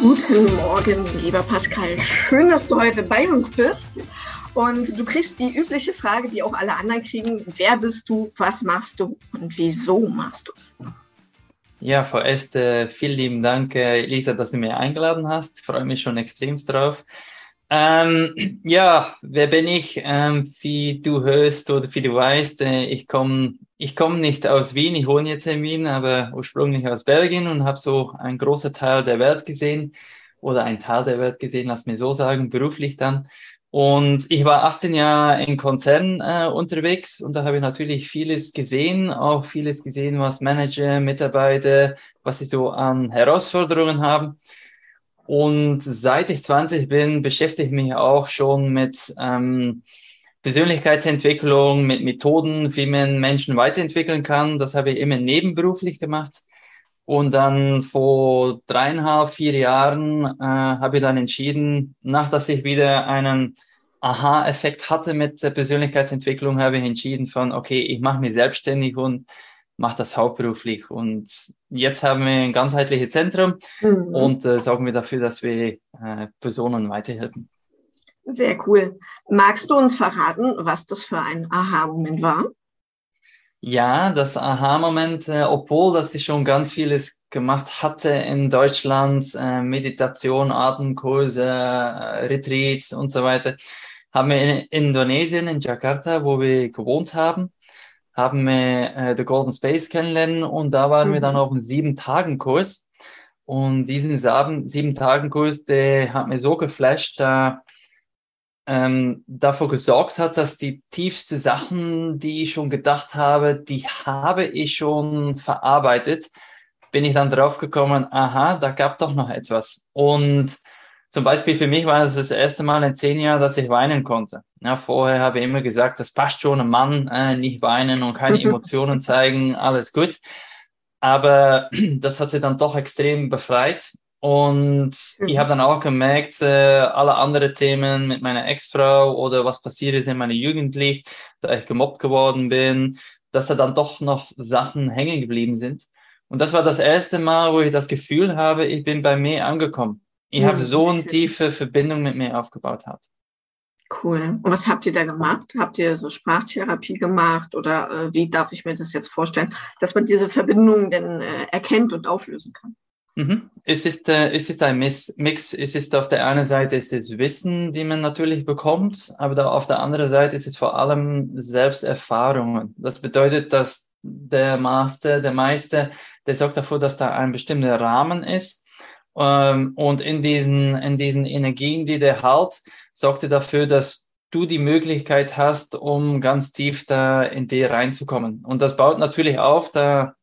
Guten Morgen, lieber Pascal. Schön, dass du heute bei uns bist. Und du kriegst die übliche Frage, die auch alle anderen kriegen. Wer bist du, was machst du und wieso machst du es? Ja, vorerst äh, vielen lieben Dank, äh, Lisa, dass du mich eingeladen hast. Ich freue mich schon extremst drauf. Ähm, ja, wer bin ich? Ähm, wie du hörst oder wie du weißt, äh, ich komme ich komm nicht aus Wien, ich wohne jetzt in Wien, aber ursprünglich aus Belgien und habe so einen großen Teil der Welt gesehen oder einen Teil der Welt gesehen, lass mir so sagen, beruflich dann. Und ich war 18 Jahre in Konzernen äh, unterwegs und da habe ich natürlich vieles gesehen, auch vieles gesehen, was Manager, Mitarbeiter, was sie so an Herausforderungen haben. Und seit ich 20 bin, beschäftige ich mich auch schon mit ähm, Persönlichkeitsentwicklung, mit Methoden, wie man Menschen weiterentwickeln kann. Das habe ich immer nebenberuflich gemacht. Und dann vor dreieinhalb, vier Jahren äh, habe ich dann entschieden, nach dass ich wieder einen Aha-Effekt hatte mit der Persönlichkeitsentwicklung, habe ich entschieden von, okay, ich mache mich selbstständig und mache das hauptberuflich. Und jetzt haben wir ein ganzheitliches Zentrum mhm. und äh, sorgen wir dafür, dass wir äh, Personen weiterhelfen. Sehr cool. Magst du uns verraten, was das für ein Aha-Moment war? Ja, das Aha-Moment, äh, obwohl dass ich schon ganz vieles gemacht hatte in Deutschland, äh, Meditation, Atemkurse, äh, Retreats und so weiter, haben wir in Indonesien, in Jakarta, wo wir gewohnt haben, haben wir äh, The Golden Space kennenlernen und da waren mhm. wir dann mhm. auf einem sieben-Tagen-Kurs. Und diesen sieben-Tagen-Kurs, der hat mir so geflasht, da ähm, dafür gesorgt hat, dass die tiefsten Sachen, die ich schon gedacht habe, die habe ich schon verarbeitet, bin ich dann drauf gekommen, aha, da gab doch noch etwas. Und zum Beispiel für mich war das das erste Mal in zehn Jahren, dass ich weinen konnte. Ja, vorher habe ich immer gesagt, das passt schon, ein Mann, äh, nicht weinen und keine Emotionen zeigen, alles gut. Aber das hat sie dann doch extrem befreit und mhm. ich habe dann auch gemerkt, äh, alle anderen Themen mit meiner Ex-Frau oder was passiert ist in meiner Jugendlich, da ich gemobbt geworden bin, dass da dann doch noch Sachen hängen geblieben sind. Und das war das erste Mal, wo ich das Gefühl habe, ich bin bei mir angekommen. Ich mhm. habe so eine tiefe Verbindung mit mir aufgebaut. Hat. Cool. Und was habt ihr da gemacht? Habt ihr so Sprachtherapie gemacht oder äh, wie darf ich mir das jetzt vorstellen, dass man diese Verbindung denn äh, erkennt und auflösen kann? Mhm. Es, ist, äh, es ist ein Mix. Es ist auf der einen Seite ist es Wissen, die man natürlich bekommt, aber da auf der anderen Seite ist es vor allem Selbsterfahrungen. Das bedeutet, dass der Master, der Meister, der sorgt dafür, dass da ein bestimmter Rahmen ist. Ähm, und in diesen, in diesen Energien, die der halt, sorgt er dafür, dass du die Möglichkeit hast, um ganz tief da in dir reinzukommen. Und das baut natürlich auf, da,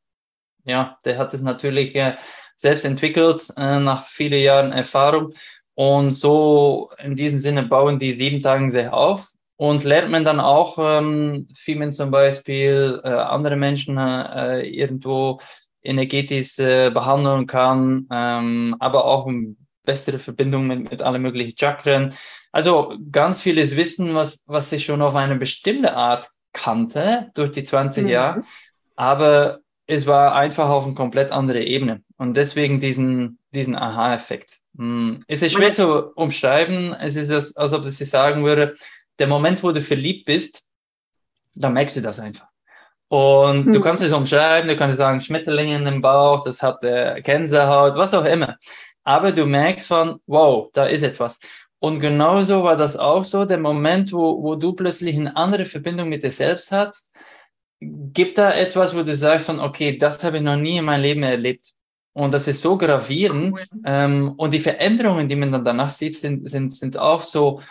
ja, der hat es natürlich äh, selbst entwickelt äh, nach vielen Jahren Erfahrung. Und so in diesem Sinne bauen die sieben Tage sehr auf und lernt man dann auch, ähm, man zum Beispiel äh, andere Menschen äh, irgendwo energetisch äh, behandeln kann, ähm, aber auch bessere Verbindung mit, mit allen möglichen Chakren. Also ganz vieles Wissen, was, was ich schon auf eine bestimmte Art kannte durch die 20 mhm. Jahre, aber es war einfach auf eine komplett andere Ebene. Und deswegen diesen, diesen Aha-Effekt. Hm, es ist schwer zu umschreiben. Es ist, als, als ob ich sagen würde, der Moment, wo du verliebt bist, da merkst du das einfach. Und hm. du kannst es umschreiben, du kannst sagen, Schmetterlinge in dem Bauch, das hat äh, Gänsehaut, was auch immer. Aber du merkst von, wow, da ist etwas. Und genauso war das auch so, der Moment, wo, wo du plötzlich eine andere Verbindung mit dir selbst hast, gibt da etwas, wo du sagst von, okay, das habe ich noch nie in meinem Leben erlebt. Und das ist so gravierend. Cool. Ähm, und die Veränderungen, die man dann danach sieht, sind, sind, sind auch so,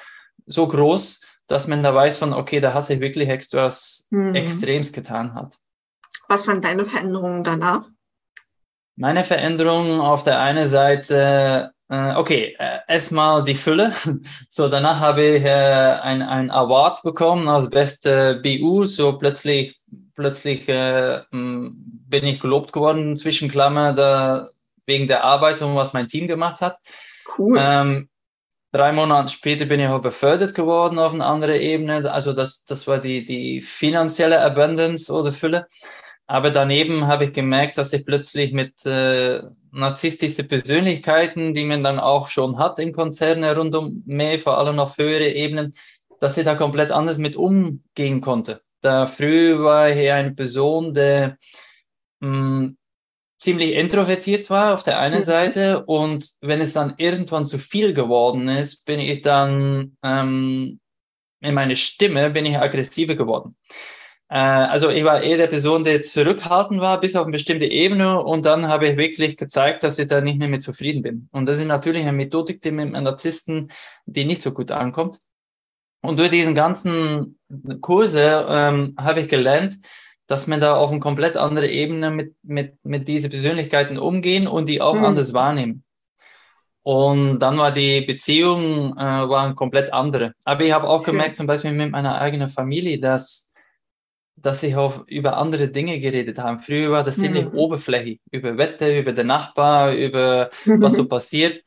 so groß, dass man da weiß von, okay, da hat sich wirklich etwas mhm. Extrems getan hat. Was waren deine Veränderungen danach? Meine Veränderungen auf der einen Seite, äh, okay, äh, erstmal die Fülle. So, danach habe ich äh, ein, ein Award bekommen als beste BU. So plötzlich plötzlich äh, bin ich gelobt geworden, zwischen Klammer, da, wegen der Arbeit und was mein Team gemacht hat. Cool. Ähm, drei Monate später bin ich auch befördert geworden auf eine andere Ebene. Also das, das war die, die finanzielle Abundance oder Fülle. Aber daneben habe ich gemerkt, dass ich plötzlich mit äh, narzisstische Persönlichkeiten, die man dann auch schon hat in Konzernen rund um mich, vor allem auf höhere Ebenen, dass ich da komplett anders mit umgehen konnte. Da früher war ich eine Person, der mh, hm, ziemlich introvertiert war auf der einen mhm. Seite und wenn es dann irgendwann zu viel geworden ist, bin ich dann ähm, in meine Stimme bin ich aggressiver geworden. Äh, also ich war eher der Person, die zurückhaltend war, bis auf eine bestimmte Ebene. Und dann habe ich wirklich gezeigt, dass ich da nicht mehr mit zufrieden bin. Und das ist natürlich eine Methodik, die mit einem Narzissten, die nicht so gut ankommt. Und durch diesen ganzen Kurse ähm, habe ich gelernt, dass man da auf eine komplett andere Ebene mit, mit, mit diesen Persönlichkeiten umgehen und die auch mhm. anders wahrnehmen. Und dann war die Beziehung äh, war eine komplett andere. Aber ich habe auch gemerkt, zum Beispiel mit meiner eigenen Familie, dass dass ich auch über andere Dinge geredet habe. Früher war das ziemlich mhm. oberflächlich, über Wetter, über den Nachbar, über was so passiert.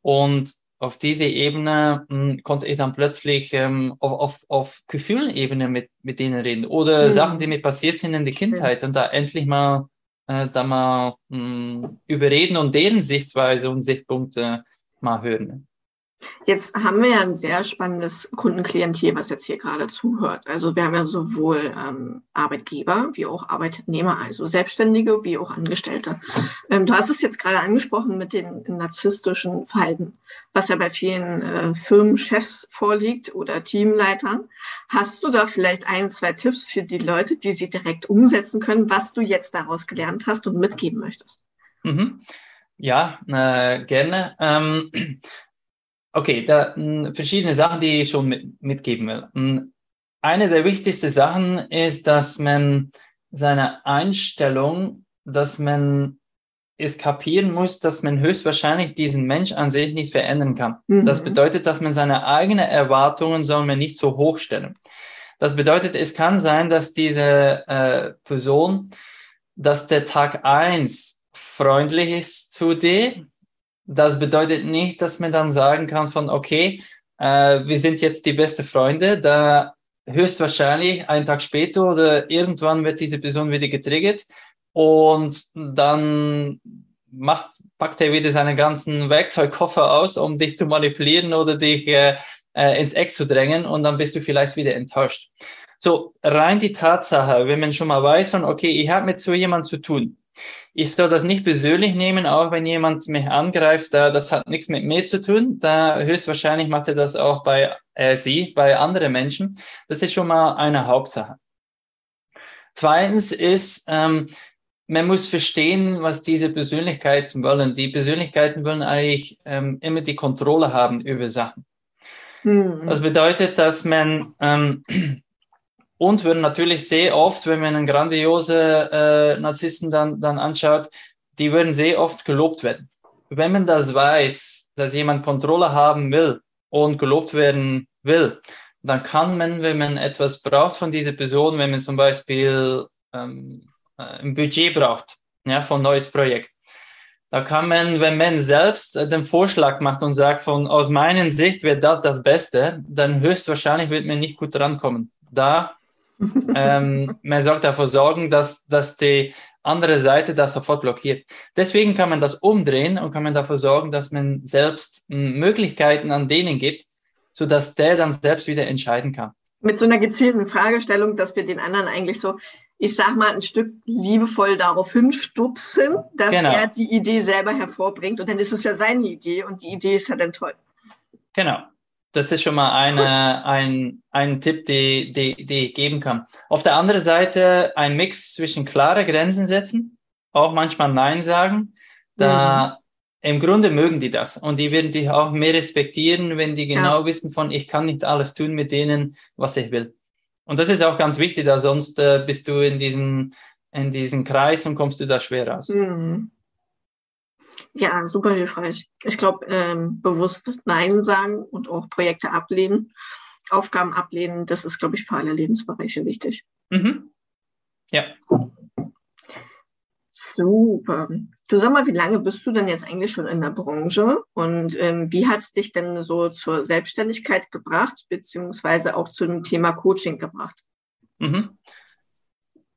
Und auf diese Ebene mh, hm, konnte ich dann plötzlich ähm, auf, auf, auf Gefühlebene mit, mit denen reden oder mhm. Sachen, die mir passiert sind in der Kindheit und da endlich mal äh, da mal mh, hm, überreden und deren Sichtweise und Sichtpunkte mal hören. Jetzt haben wir ja ein sehr spannendes Kundenklientel, was jetzt hier gerade zuhört. Also wir haben ja sowohl ähm, Arbeitgeber wie auch Arbeitnehmer, also Selbstständige wie auch Angestellte. Ähm, du hast es jetzt gerade angesprochen mit den narzisstischen Verhalten, was ja bei vielen äh, Firmenchefs vorliegt oder Teamleitern. Hast du da vielleicht ein, zwei Tipps für die Leute, die sie direkt umsetzen können, was du jetzt daraus gelernt hast und mitgeben möchtest? Mhm. Ja, äh, gerne. Ähm, Okay, da mh, hm, verschiedene Sachen, die ich schon mit, mitgeben will. Mh, hm, eine der wichtigsten Sachen ist, dass man seine Einstellung, dass man es kapieren muss, dass man höchstwahrscheinlich diesen Mensch an sich nicht verändern kann. Mhm. Das bedeutet, dass man seine eigenen Erwartungen soll man nicht so hoch stellen. Das bedeutet, es kann sein, dass diese äh, Person, dass der Tag eins freundlich ist zu dir, das bedeutet nicht, dass man dann sagen kann von, okay, äh, wir sind jetzt die beste Freunde, da höchstwahrscheinlich einen Tag später oder irgendwann wird diese Person wieder getriggert. Und dann macht, packt er wieder seinen ganzen Werkzeugkoffer aus, um dich zu manipulieren oder dich äh, äh, ins Eck zu drängen. Und dann bist du vielleicht wieder enttäuscht. So rein die Tatsache, wenn man schon mal weiß von, okay, ich habe mit so jemand zu tun, ich soll das nicht persönlich nehmen, auch wenn jemand mich angreift, da, das hat nichts mit mir zu tun. Da höchstwahrscheinlich macht er das auch bei äh, sie, bei anderen Menschen. Das ist schon mal eine Hauptsache. Zweitens ist, ähm, man muss verstehen, was diese Persönlichkeiten wollen. Die Persönlichkeiten wollen eigentlich ähm, immer die Kontrolle haben über Sachen. Mhm. Das bedeutet, dass man ähm, und würden natürlich sehr oft, wenn man einen grandiose äh, Narzissten dann, dann anschaut, die würden sehr oft gelobt werden. Wenn man das weiß, dass jemand Kontrolle haben will und gelobt werden will, dann kann man, wenn man etwas braucht von dieser Person, wenn man zum Beispiel ähm, äh, ein Budget braucht, ja, von neues Projekt, da kann man, wenn man selbst äh, den Vorschlag macht und sagt, von aus meiner Sicht wird das das Beste, dann höchstwahrscheinlich wird man nicht gut drankommen. Da ähm, man sollte dafür sorgen, dass, dass die andere Seite das sofort blockiert. Deswegen kann man das umdrehen und kann man dafür sorgen, dass man selbst hm, Möglichkeiten an denen gibt, sodass der dann selbst wieder entscheiden kann. Mit so einer gezielten Fragestellung, dass wir den anderen eigentlich so, ich sag mal, ein Stück liebevoll darauf hinstupsen, dass genau. er die Idee selber hervorbringt und dann ist es ja seine Idee und die Idee ist ja dann toll. Genau das ist schon mal eine, ein, ein Tipp, die, die, die ich geben kann. Auf der anderen Seite ein Mix zwischen klare Grenzen setzen, auch manchmal Nein sagen. Da mhm. im Grunde mögen die das und die werden dich auch mehr respektieren, wenn die genau ja. wissen von, ich kann nicht alles tun mit denen, was ich will. Und das ist auch ganz wichtig, da sonst äh, bist du in diesen, in diesen Kreis und kommst du da schwer raus. Mhm. Ja, super hilfreich. Ich glaube, ähm, bewusst Nein sagen und auch Projekte ablehnen, Aufgaben ablehnen, das ist, glaube ich, für alle Lebensbereiche wichtig. Mhm. Ja. Super. Du sag mal, wie lange bist du denn jetzt eigentlich schon in der Branche und ähm, wie hat es dich denn so zur Selbstständigkeit gebracht, beziehungsweise auch zu dem Thema Coaching gebracht? Mhm.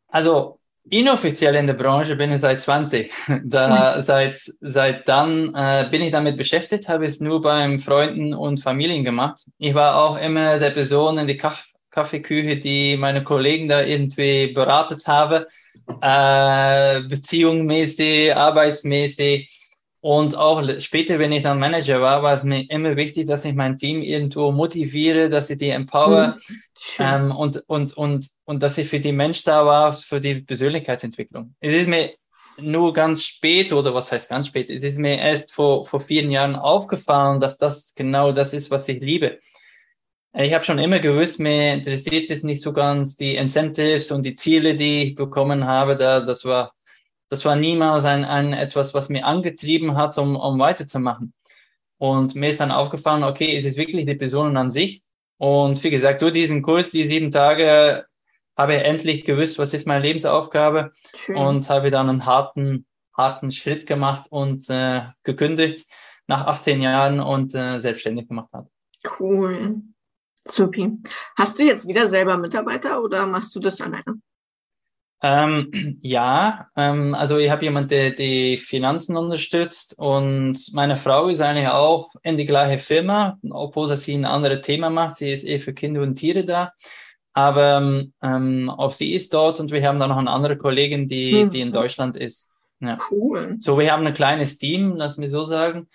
Also inoffiziell in der Branche bin ich seit 20. Da, seit, seit dann äh, bin ich damit beschäftigt, habe es nur beim Freunden und Familien gemacht. Ich war auch immer der Person in die Kaff Kaffeeküche, die meine Kollegen da irgendwie beratet habe, äh, beziehungsmäßig, arbeitsmäßig. Und auch später, wenn ich dann Manager war, war es mir immer wichtig, dass ich mein Team irgendwo motiviere, dass ich die empower mhm. ähm, und, und, und, und dass ich für die Mensch da war, für die Persönlichkeitsentwicklung. Es ist mir nur ganz spät, oder was heißt ganz spät, es ist mir erst vor, vor vielen Jahren aufgefallen, dass das genau das ist, was ich liebe. Ich habe schon immer gewusst, mir interessiert es nicht so ganz die Incentives und die Ziele, die ich bekommen habe. Da, das war das war niemals ein, ein etwas, was mir angetrieben hat, um, um weiterzumachen. Und mir ist dann aufgefallen, okay, es ist wirklich die Person an sich. Und wie gesagt, durch diesen Kurs, die sieben Tage, habe ich endlich gewusst, was ist meine Lebensaufgabe Schön. und habe dann einen harten, harten Schritt gemacht und äh, gekündigt nach 18 Jahren und äh, selbstständig gemacht habe. Cool. Supi. Hast du jetzt wieder selber Mitarbeiter oder machst du das alleine? Ähm, ja, ähm, also ich habe jemanden, der die Finanzen unterstützt und meine Frau ist eigentlich auch in die gleiche Firma, obwohl sie ein anderes Thema macht. Sie ist eh für Kinder und Tiere da. Aber ähm, auch sie ist dort und wir haben dann noch eine andere Kollegin, die, hm. die in Deutschland ist. Ja. Cool. So, wir haben ein kleines Team, lass mich so sagen.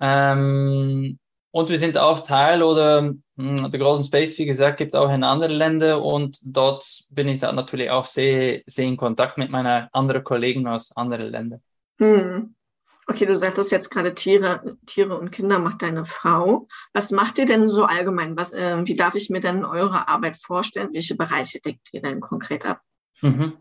Ähm, und wir sind auch Teil oder der Golden Space, wie gesagt, gibt auch in andere Länder und dort bin ich da natürlich auch sehr, sehr in Kontakt mit meinen anderen Kollegen aus anderen Ländern. Hm. Okay, du sagtest jetzt gerade Tiere, Tiere und Kinder macht deine Frau. Was macht ihr denn so allgemein? Was, äh, wie darf ich mir denn eure Arbeit vorstellen? Welche Bereiche deckt ihr denn konkret ab? Mhm.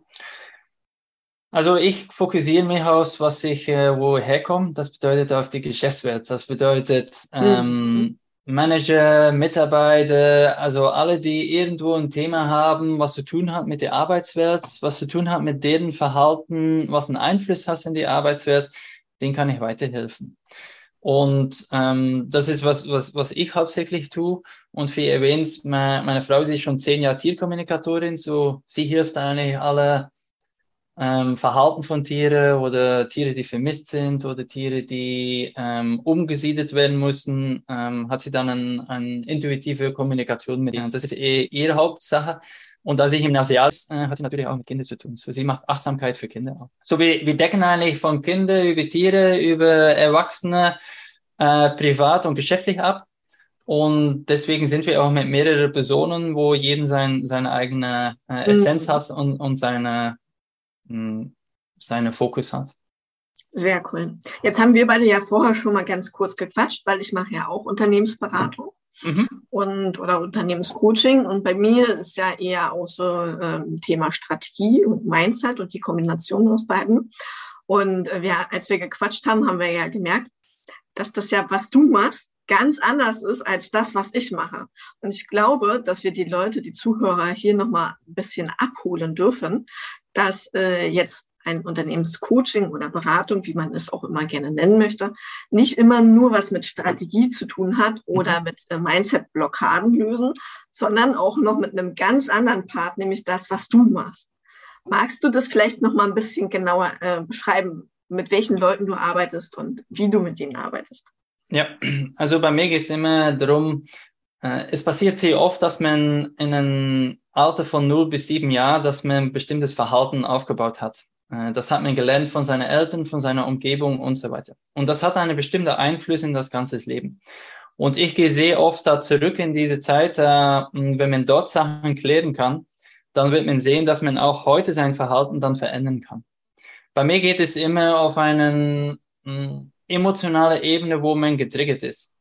Also ich fokussiere mich aus, was ich, äh, wo ich herkomme. Das bedeutet auf die Geschäftswelt. Das bedeutet ähm, mhm. Manager, Mitarbeiter, also alle, die irgendwo ein Thema haben, was zu tun hat mit der Arbeitswelt, was zu tun hat mit deren Verhalten, was einen Einfluss hat in die Arbeitswelt, den kann ich weiterhelfen. Und ähm, das ist was, was, was ich hauptsächlich tue. Und wie erwähnt, meine, meine Frau sie ist schon zehn Jahre Tierkommunikatorin, so sie hilft eigentlich alle ähm, Verhalten von Tieren oder Tiere, die vermisst sind oder Tiere, die ähm, umgesiedelt werden müssen, ähm, hat sie dann eine ein intuitive Kommunikation mit ihnen. Das ist eh ihre Hauptsache. Und als ich im Asiat äh, hat sie natürlich auch mit Kindern zu tun. So, sie macht Achtsamkeit für Kinder auch. So, wir, wir decken eigentlich von Kindern über Tiere, über Erwachsene, äh, privat und geschäftlich ab. Und deswegen sind wir auch mit mehreren Personen, wo jeden sein, seine eigene äh, Essenz mhm. hat und, und seine seinen Fokus hat. Sehr cool. Jetzt haben wir beide ja vorher schon mal ganz kurz gequatscht, weil ich mache ja auch Unternehmensberatung mhm. und oder Unternehmenscoaching und bei mir ist ja eher auch so ähm, Thema Strategie und Mindset und die Kombination aus beiden. Und äh, wir, als wir gequatscht haben, haben wir ja gemerkt, dass das ja, was du machst, ganz anders ist als das, was ich mache. Und ich glaube, dass wir die Leute, die Zuhörer hier nochmal ein bisschen abholen dürfen, dass äh, jetzt ein Unternehmenscoaching oder Beratung, wie man es auch immer gerne nennen möchte, nicht immer nur was mit Strategie zu tun hat oder mhm. mit äh, Mindset-Blockaden lösen, sondern auch noch mit einem ganz anderen Part, nämlich das, was du machst. Magst du das vielleicht noch mal ein bisschen genauer äh, beschreiben, mit welchen Leuten du arbeitest und wie du mit ihnen arbeitest? Ja, also bei mir geht es immer darum, es passiert sehr oft, dass man in einem Alter von 0 bis 7 Jahren, dass man ein bestimmtes Verhalten aufgebaut hat. Äh, das hat man gelernt von seinen Eltern, von seiner Umgebung und so weiter. Und das hat einen bestimmten Einfluss in das ganze Leben. Und ich gehe sehr oft da zurück in diese Zeit, äh, wenn man dort Sachen klären kann, dann wird man sehen, dass man auch heute sein Verhalten dann verändern kann. Bei mir geht es immer auf eine emotionale Ebene, wo man getriggert ist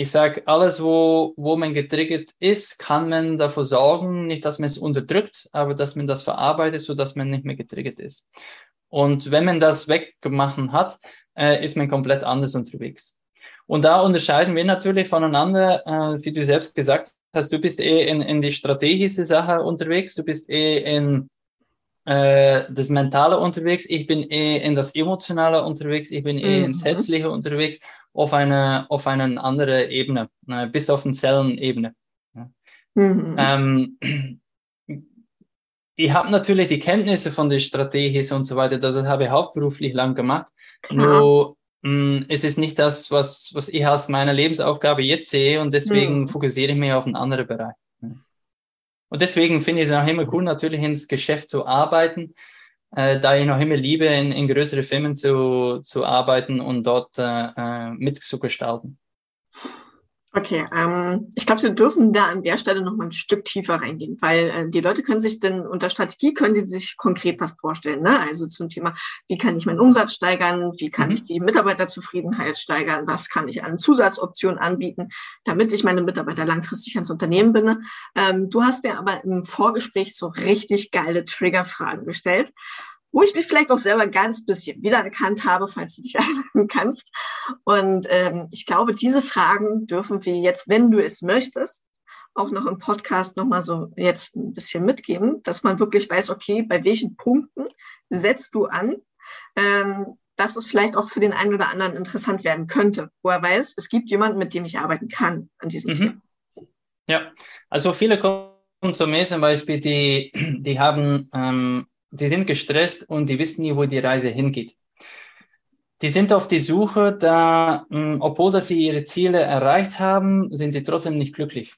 ich sage, alles, wo, wo man getriggert ist, kann man dafür sorgen, nicht, dass man es unterdrückt, aber dass man das verarbeitet, so dass man nicht mehr getriggert ist. Und wenn man das weggemacht hat, äh, ist man komplett anders unterwegs. Und da unterscheiden wir natürlich voneinander, äh, wie du selbst gesagt hast, du bist eh in, in die strategische Sache unterwegs, du bist eh in äh, das Mentale unterwegs, ich bin eh in das Emotionale unterwegs, ich bin eh mhm. ins Herzliche unterwegs auf eine, auf eine andere Ebene, äh, bis auf eine Zellenebene. Ja. Mhm. Ähm, ich habe natürlich die Kenntnisse von der Strategie und so weiter, das habe ich hauptberuflich lang gemacht. Klar. Nur mh, mm, es ist nicht das, was, was ich als meine Lebensaufgabe jetzt sehe und deswegen hm. fokussiere ich mich auf einen anderen Bereich. Und deswegen finde ich es auch immer cool, natürlich ins Geschäft zu arbeiten, äh, da ich noch immer liebe, in, in größere Firmen zu, zu arbeiten und dort äh, äh mitzugestalten. Okay, ähm, ich glaube, Sie dürfen da an der Stelle noch mal ein Stück tiefer reingehen, weil äh, die Leute können sich denn unter Strategie können die sich konkret was vorstellen. Ne? Also zum Thema, wie kann ich meinen Umsatz steigern, wie kann mhm. ich die Mitarbeiterzufriedenheit steigern, was kann ich an Zusatzoptionen anbieten, damit ich meine Mitarbeiter langfristig ans Unternehmen binde. Ähm, du hast mir aber im Vorgespräch so richtig geile Triggerfragen gestellt wo ich mich vielleicht auch selber ganz bisschen wiedererkannt habe, falls du dich erinnern kannst. Und ähm, ich glaube, diese Fragen dürfen wir jetzt, wenn du es möchtest, auch noch im Podcast nochmal so jetzt ein bisschen mitgeben, dass man wirklich weiß, okay, bei welchen Punkten setzt du an, ähm, dass es vielleicht auch für den einen oder anderen interessant werden könnte, wo er weiß, es gibt jemanden, mit dem ich arbeiten kann an diesem mhm. Thema. Ja, also viele kommen zu mir zum Beispiel, die, die haben ähm, die sind gestresst und die wissen nie, wo die Reise hingeht. Die sind auf die Suche, da, hm, obwohl dass sie ihre Ziele erreicht haben, sind sie trotzdem nicht glücklich.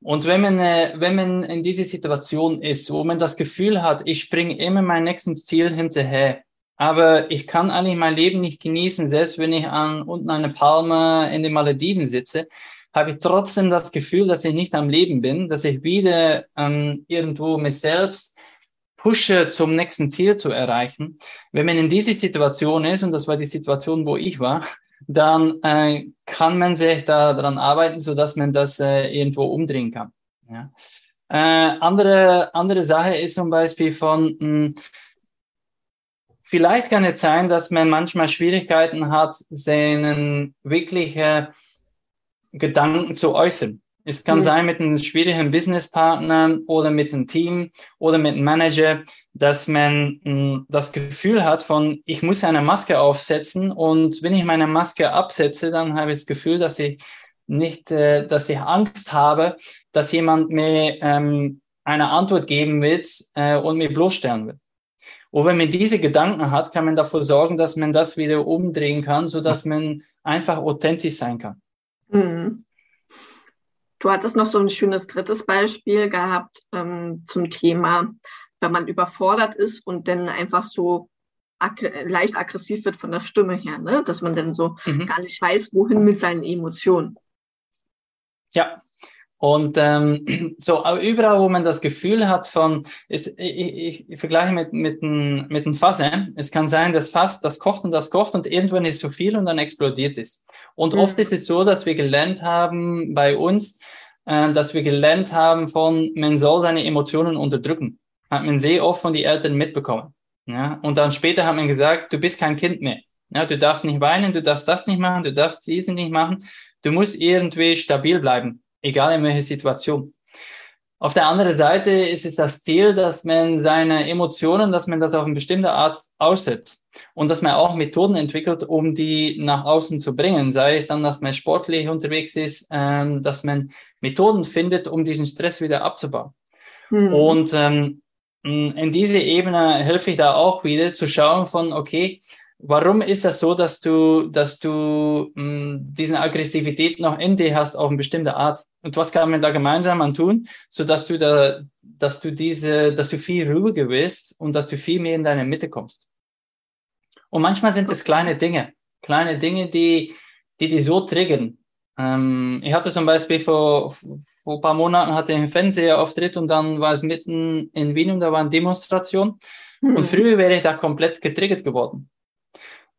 Und wenn man, äh, wenn man in dieser Situation ist, wo man das Gefühl hat, ich springe immer mein nächstes Ziel hinterher, aber ich kann eigentlich mein Leben nicht genießen, selbst wenn ich an unten eine Palme in den Malediven sitze, habe ich trotzdem das Gefühl, dass ich nicht am Leben bin, dass ich wieder ähm, irgendwo mit selbst pushe, zum nächsten Ziel zu erreichen. Wenn man in dieser Situation ist, und das war die Situation, wo ich war, dann äh, kann man sich daran arbeiten, so dass man das äh, irgendwo umdrehen kann. Ja. Äh, andere, andere Sache ist zum Beispiel von, mh, hm, vielleicht kann es sein, dass man manchmal Schwierigkeiten hat, seinen wirklichen Gedanken zu äußern. Es kann mhm. sein mit einem schwierigen Businesspartner oder mit einem Team oder mit einem Manager, dass man mh, hm, das Gefühl hat von, ich muss eine Maske aufsetzen und wenn ich meine Maske absetze, dann habe ich das Gefühl, dass ich nicht, äh, dass ich Angst habe, dass jemand mir ähm, eine Antwort geben wird äh, und mir bloßstellen wird. Und wenn man diese Gedanken hat, kann man dafür sorgen, dass man das wieder umdrehen kann, so dass man einfach authentisch sein kann. Mhm. Du hattest noch so ein schönes drittes Beispiel gehabt ähm, zum Thema, wenn man überfordert ist und dann einfach so ag leicht aggressiv wird von der Stimme her, ne? dass man dann so mhm. gar nicht weiß, wohin mit seinen Emotionen. Ja, und ähm, so, aber überall, wo man das Gefühl hat von, ist, ich, ich, ich vergleiche mit, mit einem mit ein Fass, äh? es kann sein, das Fass, das kocht und das kocht und irgendwann ist zu viel und dann explodiert es. Und mhm. oft ist es so, dass wir gelernt haben bei uns, äh, dass wir gelernt haben von, man soll seine Emotionen unterdrücken. Hat man sehr oft von den Eltern mitbekommen. Ja? Und dann später hat man gesagt, du bist kein Kind mehr. Ja, du darfst nicht weinen, du darfst das nicht machen, du darfst dies nicht machen. Du musst irgendwie stabil bleiben, egal in welcher Situation. Auf der anderen Seite ist es das Ziel, dass man seine Emotionen, dass man das auf eine bestimmte Art aussetzt und dass man auch Methoden entwickelt, um die nach außen zu bringen. Sei es dann, dass man sportlich unterwegs ist, ähm, dass man Methoden findet, um diesen Stress wieder abzubauen. Mhm. Und ähm, in diese Ebene helfe ich da auch wieder zu schauen von, okay, Warum ist das so, dass du, dass du mh, hm, diese Aggressivität noch in dir hast auf eine bestimmte Art? Und was kann man da gemeinsam an tun, so dass du da, dass du diese, dass du viel ruhiger wirst und dass du viel mehr in deine Mitte kommst? Und manchmal sind es kleine Dinge, kleine Dinge, die, die die so triggern. Ähm, ich hatte zum Beispiel vor, vor ein paar Monaten hatte ich einen Fernsehauftritt und dann war es mitten in Wien und da war eine Demonstration. Mhm. Und früher wäre ich da komplett getriggert geworden.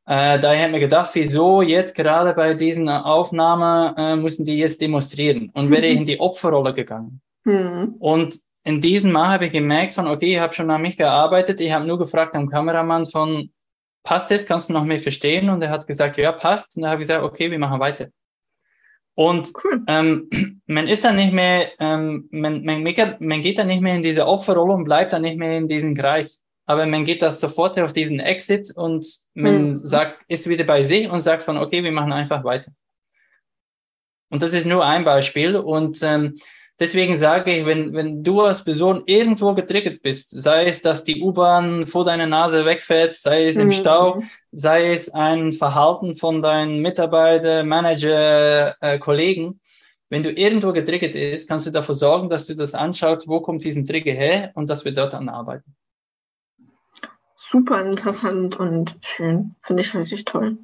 Äh, da hätte mir gedacht, wieso jetzt gerade bei diesen Aufnahmen äh, müssen die jetzt demonstrieren und wäre in die Opferrolle gegangen. Mhm. Und in diesem Mal habe ich gemerkt von, okay, ich habe schon an mich gearbeitet, ich habe nur gefragt am Kameramann von, passt es, kannst du noch mehr verstehen? Und er hat gesagt, ja, passt. Und da habe ich gesagt, okay, wir machen weiter. Und cool. ähm, man ist dann nicht mehr, ähm, man, man, man geht dann nicht mehr in diese Opferrolle und bleibt dann nicht mehr in diesem Kreis aber man geht da sofort auf diesen Exit und man mhm. sagt, ist wieder bei sich und sagt von, okay, wir machen einfach weiter. Und das ist nur ein Beispiel. Und ähm, deswegen sage ich, wenn, wenn du als Person irgendwo getriggert bist, sei es, dass die U-Bahn vor deiner Nase wegfährt, sei es im mhm. Stau, sei es ein Verhalten von deinen Mitarbeiter, Manager, äh, Kollegen, wenn du irgendwo getriggert ist, kannst du dafür sorgen, dass du das anschaust, wo kommt diesen Trigger her und dass wir dort anarbeiten. Super interessant und schön. Finde ich richtig toll.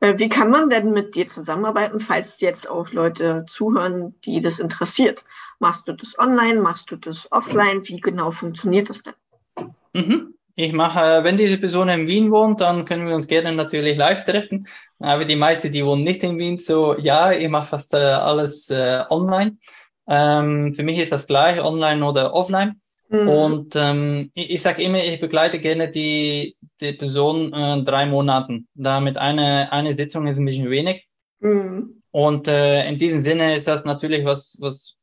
Äh, wie kann man denn mit dir zusammenarbeiten, falls jetzt auch Leute zuhören, die das interessiert? Machst du das online? Machst du das offline? Wie genau funktioniert das denn? Mhm. Ich mache, wenn diese Person in Wien wohnt, dann können wir uns gerne natürlich live treffen. Aber die meisten, die wohnen nicht in Wien, so ja, ich mache fast äh, alles äh, online. Ähm, für mich ist das gleich, online oder offline. Mhm. Und ähm, ich, ich sage immer, ich begleite gerne die, die Person äh, drei Monaten. Damit eine, eine Sitzung ist ein bisschen wenig. Mhm. Und äh, in diesem Sinne ist das natürlich was, was,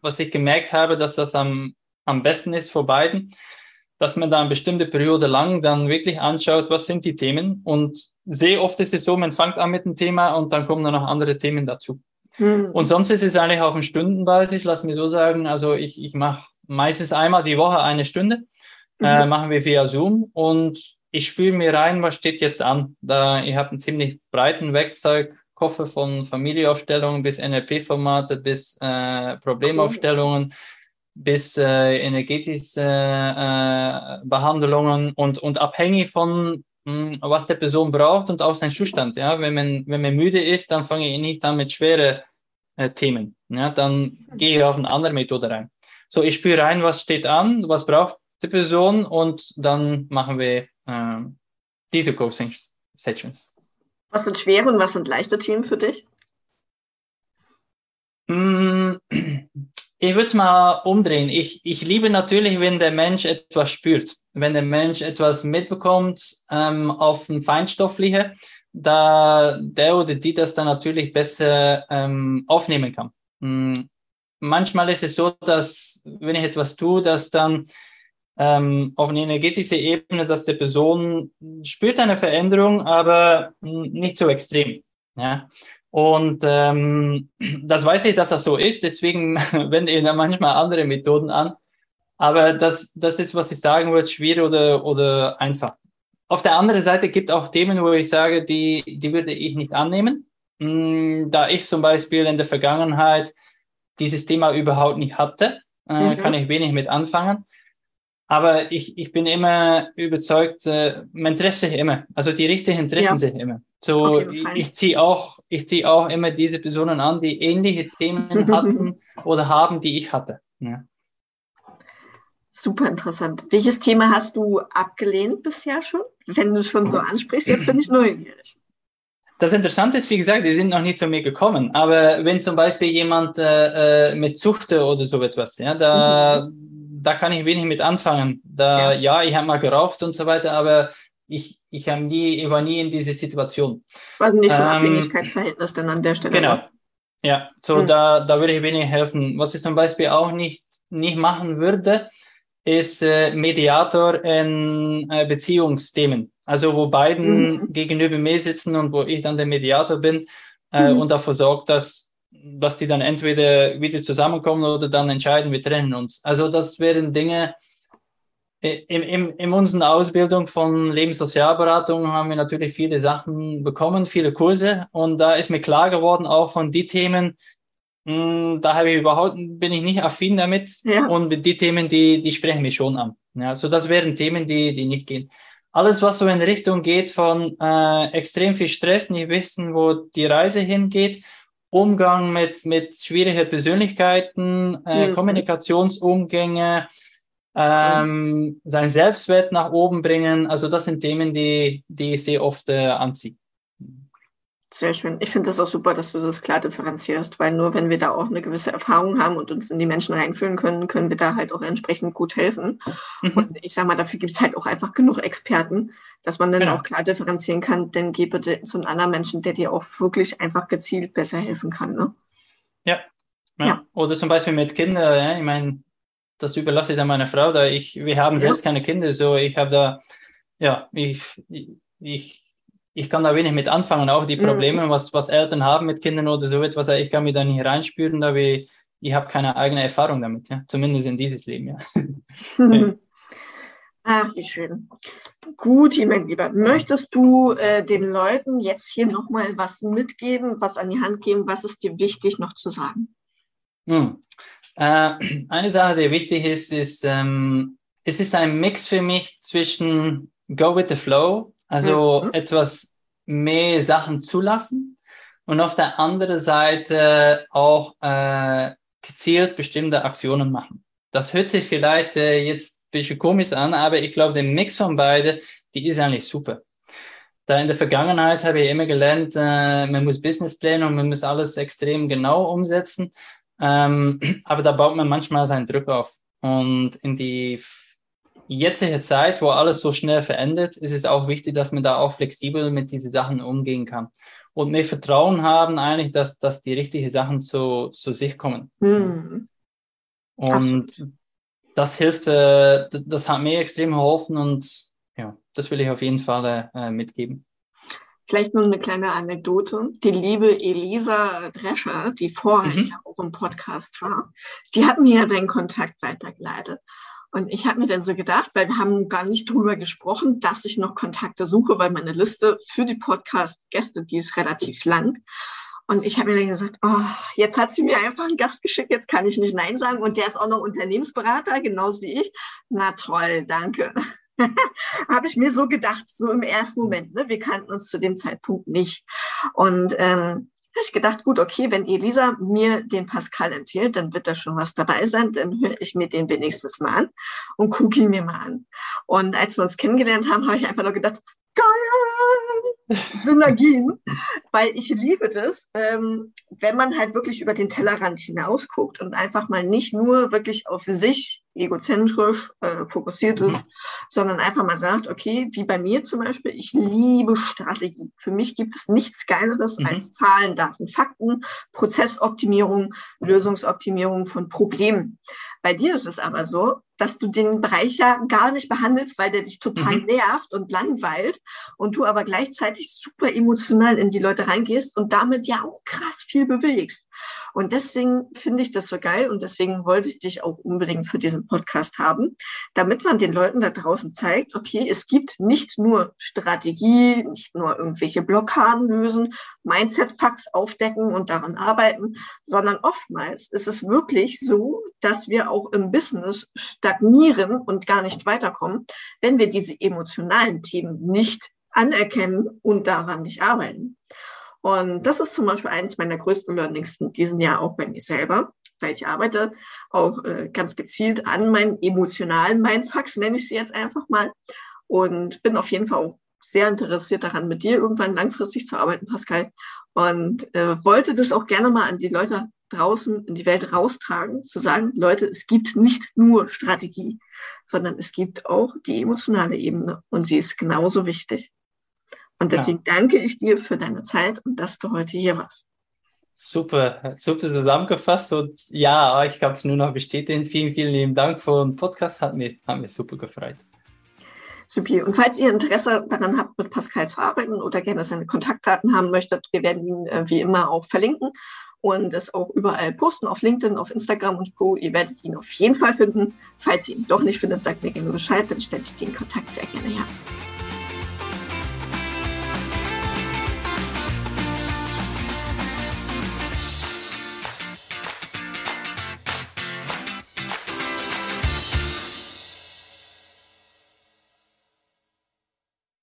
was ich gemerkt habe, dass das am, am besten ist für beiden dass man da eine bestimmte Periode lang dann wirklich anschaut, was sind die Themen. Und sehr oft ist es so, man fängt an mit dem Thema und dann kommen noch andere Themen dazu. Mhm. Und sonst ist es eigentlich auf eine Stundenbasis, lass mich so sagen. Also ich, ich mache meistens einmal die Woche eine Stunde, mhm. äh, machen wir via Zoom und ich spüre mir rein, was steht jetzt an. Da, ich habe einen ziemlich breiten Werkzeugkoffer von Familieaufstellungen bis NLP-Formate bis äh, Problemaufstellungen. Bis äh, energetische äh, Behandlungen und, und abhängig von mh, hm, was der Person braucht und auch sein Zustand. Ja? Wenn, man, wenn man müde ist, dann fange ich nicht an mit schweren äh, Themen. Ja? Dann gehe ich auf eine andere Methode rein. So, ich spüre rein, was steht an, was braucht die Person und dann machen wir äh, diese Coaching-Sessions. Was sind schwere und was sind leichte Themen für dich? Mm, ich würde es mal umdrehen. Ich, ich liebe natürlich, wenn der Mensch etwas spürt, wenn der Mensch etwas mitbekommt ähm, auf dem Feinstoffliche, da der oder die das dann natürlich besser ähm, aufnehmen kann. Manchmal ist es so, dass wenn ich etwas tue, dass dann ähm, auf einer energetischen Ebene, dass die Person spürt eine Veränderung, aber nicht so extrem. Ja? Und ähm, das weiß ich, dass das so ist. Deswegen wende ich da manchmal andere Methoden an. Aber das, das ist, was ich sagen würde, schwierig oder, oder einfach. Auf der anderen Seite gibt auch Themen, wo ich sage, die, die würde ich nicht annehmen. Hm, da ich zum Beispiel in der Vergangenheit dieses Thema überhaupt nicht hatte, äh, mhm. kann ich wenig mit anfangen. Aber ich, ich bin immer überzeugt, äh, man trifft sich immer. Also die Richtigen treffen ja. sich immer. So, ich, ich ziehe auch, ich ziehe auch immer diese Personen an, die ähnliche Themen hatten oder haben, die ich hatte. Ja. Super interessant. Welches Thema hast du abgelehnt bisher schon? Wenn du es schon so ansprichst, jetzt bin ich neugierig. Das Interessante ist, wie gesagt, die sind noch nicht zu mir gekommen. Aber wenn zum Beispiel jemand äh, äh mit Zuchte oder so etwas, ja, da, mhm da kann ich wenig mit anfangen. Da, ja, ja ich habe mal geraucht und so weiter, aber ich, ich, hab nie, ich war nie in diese Situation. Was nicht so ein ähm, Abhängigkeitsverhältnis dann an der Stelle. Genau. War. Ja, so hm. da, da würde ich wenig helfen. Was ich zum Beispiel auch nicht, nicht machen würde, ist äh, Mediator in äh, Beziehungsthemen. Also wo beiden mhm. gegenüber mir sitzen und wo ich dann der Mediator bin äh, mhm. und dafür sorgt, dass dass die dann entweder wieder zusammenkommen oder dann entscheiden, wir trennen uns. Also das wären Dinge, in, in, in unserer Ausbildung von Lebenssozialberatung haben wir natürlich viele Sachen bekommen, viele Kurse und da ist mir klar geworden, auch von die Themen, mh, hm, da habe ich überhaupt, bin ich nicht affin damit ja. und die Themen, die, die sprechen mich schon an. Ja, so das wären Themen, die, die nicht gehen. Alles, was so in Richtung geht von äh, extrem viel Stress, nicht wissen, wo die Reise hingeht, Umgang mit, mit schwierigen Persönlichkeiten, äh, mhm. Kommunikationsumgänge, ähm, mhm. sein Selbstwert nach oben bringen. Also das sind Themen, die, die ich sehr oft äh, anziehe. Sehr schön. Ich finde das auch super, dass du das klar differenzierst, weil nur wenn wir da auch eine gewisse Erfahrung haben und uns in die Menschen reinfühlen können, können wir da halt auch entsprechend gut helfen. Mhm. Und ich sage mal, dafür gibt es halt auch einfach genug Experten, dass man dann genau. auch klar differenzieren kann, denn geh bitte zu einem anderen Menschen, der dir auch wirklich einfach gezielt besser helfen kann. Ne? Ja. ja. ja. Oder zum Beispiel mit Kindern, ja, ich meine, das überlasse ich dann meiner Frau, da ich, wir haben selbst keine Kinder, so ich habe da, ja, ich, ich ich kann da wenig mit anfangen, auch die mhm. Probleme, mhm. was, was Eltern haben mit Kindern oder so etwas, ich kann mich da nicht reinspüren, da wie, ich habe keine eigene Erfahrung damit, ja, zumindest in dieses Leben, ja. Ach, wie schön. Gut, mein Lieber. Möchtest du äh, den Leuten jetzt hier nochmal was mitgeben, was an die Hand geben? Was ist dir wichtig noch zu sagen? Hm. Äh, eine Sache, die wichtig ist, ist, ähm, es ist ein Mix für mich zwischen Go with the Flow, also mhm. etwas mehr Sachen zulassen und auf der anderen Seite auch äh, gezielt bestimmte Aktionen machen. Das hört sich vielleicht äh, jetzt ein bisschen komisch an, aber ich glaube, der Mix von beiden, die ist eigentlich super. Da in der Vergangenheit habe ich immer gelernt, äh, man muss Businesspläne und man muss alles extrem genau umsetzen. Ähm, aber da baut man manchmal seinen Druck auf. Und in die jetzige Zeit, wo alles so schnell verändert, ist es auch wichtig, dass man da auch flexibel mit diesen Sachen umgehen kann. Und mehr Vertrauen haben eigentlich, dass, dass die richtigen Sachen zu, zu sich kommen. Mhm. Und Absolut. das hilft, äh, das hat mir extrem geholfen und ja, das will ich auf jeden Fall äh, mitgeben. Vielleicht nur eine kleine Anekdote. Die liebe Elisa Drescher, die vorher mhm. auch im Podcast war, die hat mir ja den Kontakt weitergeleitet. Und ich habe mir dann so gedacht, weil wir haben gar nicht drüber gesprochen, dass ich noch Kontakte suche, weil meine Liste für die Podcast-Gäste, die ist relativ lang. Und ich habe mir dann gesagt, oh, jetzt hat sie mir einfach einen Gast geschickt, jetzt kann ich nicht Nein sagen. Und der ist auch noch Unternehmensberater, genauso wie ich. Na toll, danke. habe ich mir so gedacht, so im ersten Moment. Ne? Wir kannten uns zu dem Zeitpunkt nicht. Und ähm, habe ich gedacht, gut, okay, wenn Elisa mir den Pascal empfiehlt, dann wird da schon was dabei sein, dann höre ich mir den wenigstens mal an und gucke ihn mir mal an. Und als wir uns kennengelernt haben, habe ich einfach nur gedacht, geil! Synergien, weil ich liebe das, ähm, wenn man halt wirklich über den Tellerrand hinaus guckt und einfach mal nicht nur wirklich auf sich egozentrisch äh, fokussiert ist, mhm. sondern einfach mal sagt, okay, wie bei mir zum Beispiel, ich liebe Strategie. Für mich gibt es nichts Geileres mhm. als Zahlen, Daten, Fakten, Prozessoptimierung, Lösungsoptimierung von Problemen. Bei dir ist es aber so, dass du den Bereich ja gar nicht behandelst, weil der dich total mhm. nervt und langweilt und du aber gleichzeitig super emotional in die Leute reingehst und damit ja auch krass viel bewegst. Und deswegen finde ich das so geil und deswegen wollte ich dich auch unbedingt für diesen Podcast haben, damit man den Leuten da draußen zeigt, okay, es gibt nicht nur Strategie, nicht nur irgendwelche Blockaden lösen, Mindset-Facts aufdecken und daran arbeiten, sondern oftmals ist es wirklich so, dass wir auch im Business stagnieren und gar nicht weiterkommen, wenn wir diese emotionalen Themen nicht anerkennen und daran nicht arbeiten. Und das ist zum Beispiel eines meiner größten Learnings in diesem Jahr auch bei mir selber, weil ich arbeite auch äh, ganz gezielt an meinen emotionalen Mindfucks, nenne ich sie jetzt einfach mal. Und bin auf jeden Fall auch sehr interessiert daran, mit dir irgendwann langfristig zu arbeiten, Pascal. Und äh, wollte das auch gerne mal an die Leute draußen in die Welt raustragen, zu sagen, Leute, es gibt nicht nur Strategie, sondern es gibt auch die emotionale Ebene und sie ist genauso wichtig. Und deswegen ja. danke ich dir für deine Zeit und dass du heute hier warst. Super, super zusammengefasst und ja, ich kann es nur noch bestätigen. Vielen, vielen lieben Dank für den Podcast, hat mir, hat mir super gefreut. Super. Und falls ihr Interesse daran habt, mit Pascal zu arbeiten oder gerne seine Kontaktdaten haben möchtet, wir werden ihn äh, wie immer auch verlinken und es auch überall posten, auf LinkedIn, auf Instagram und Co. Ihr werdet ihn auf jeden Fall finden. Falls ihr ihn doch nicht findet, sagt mir gerne Bescheid, dann stelle ich den Kontakt sehr gerne her.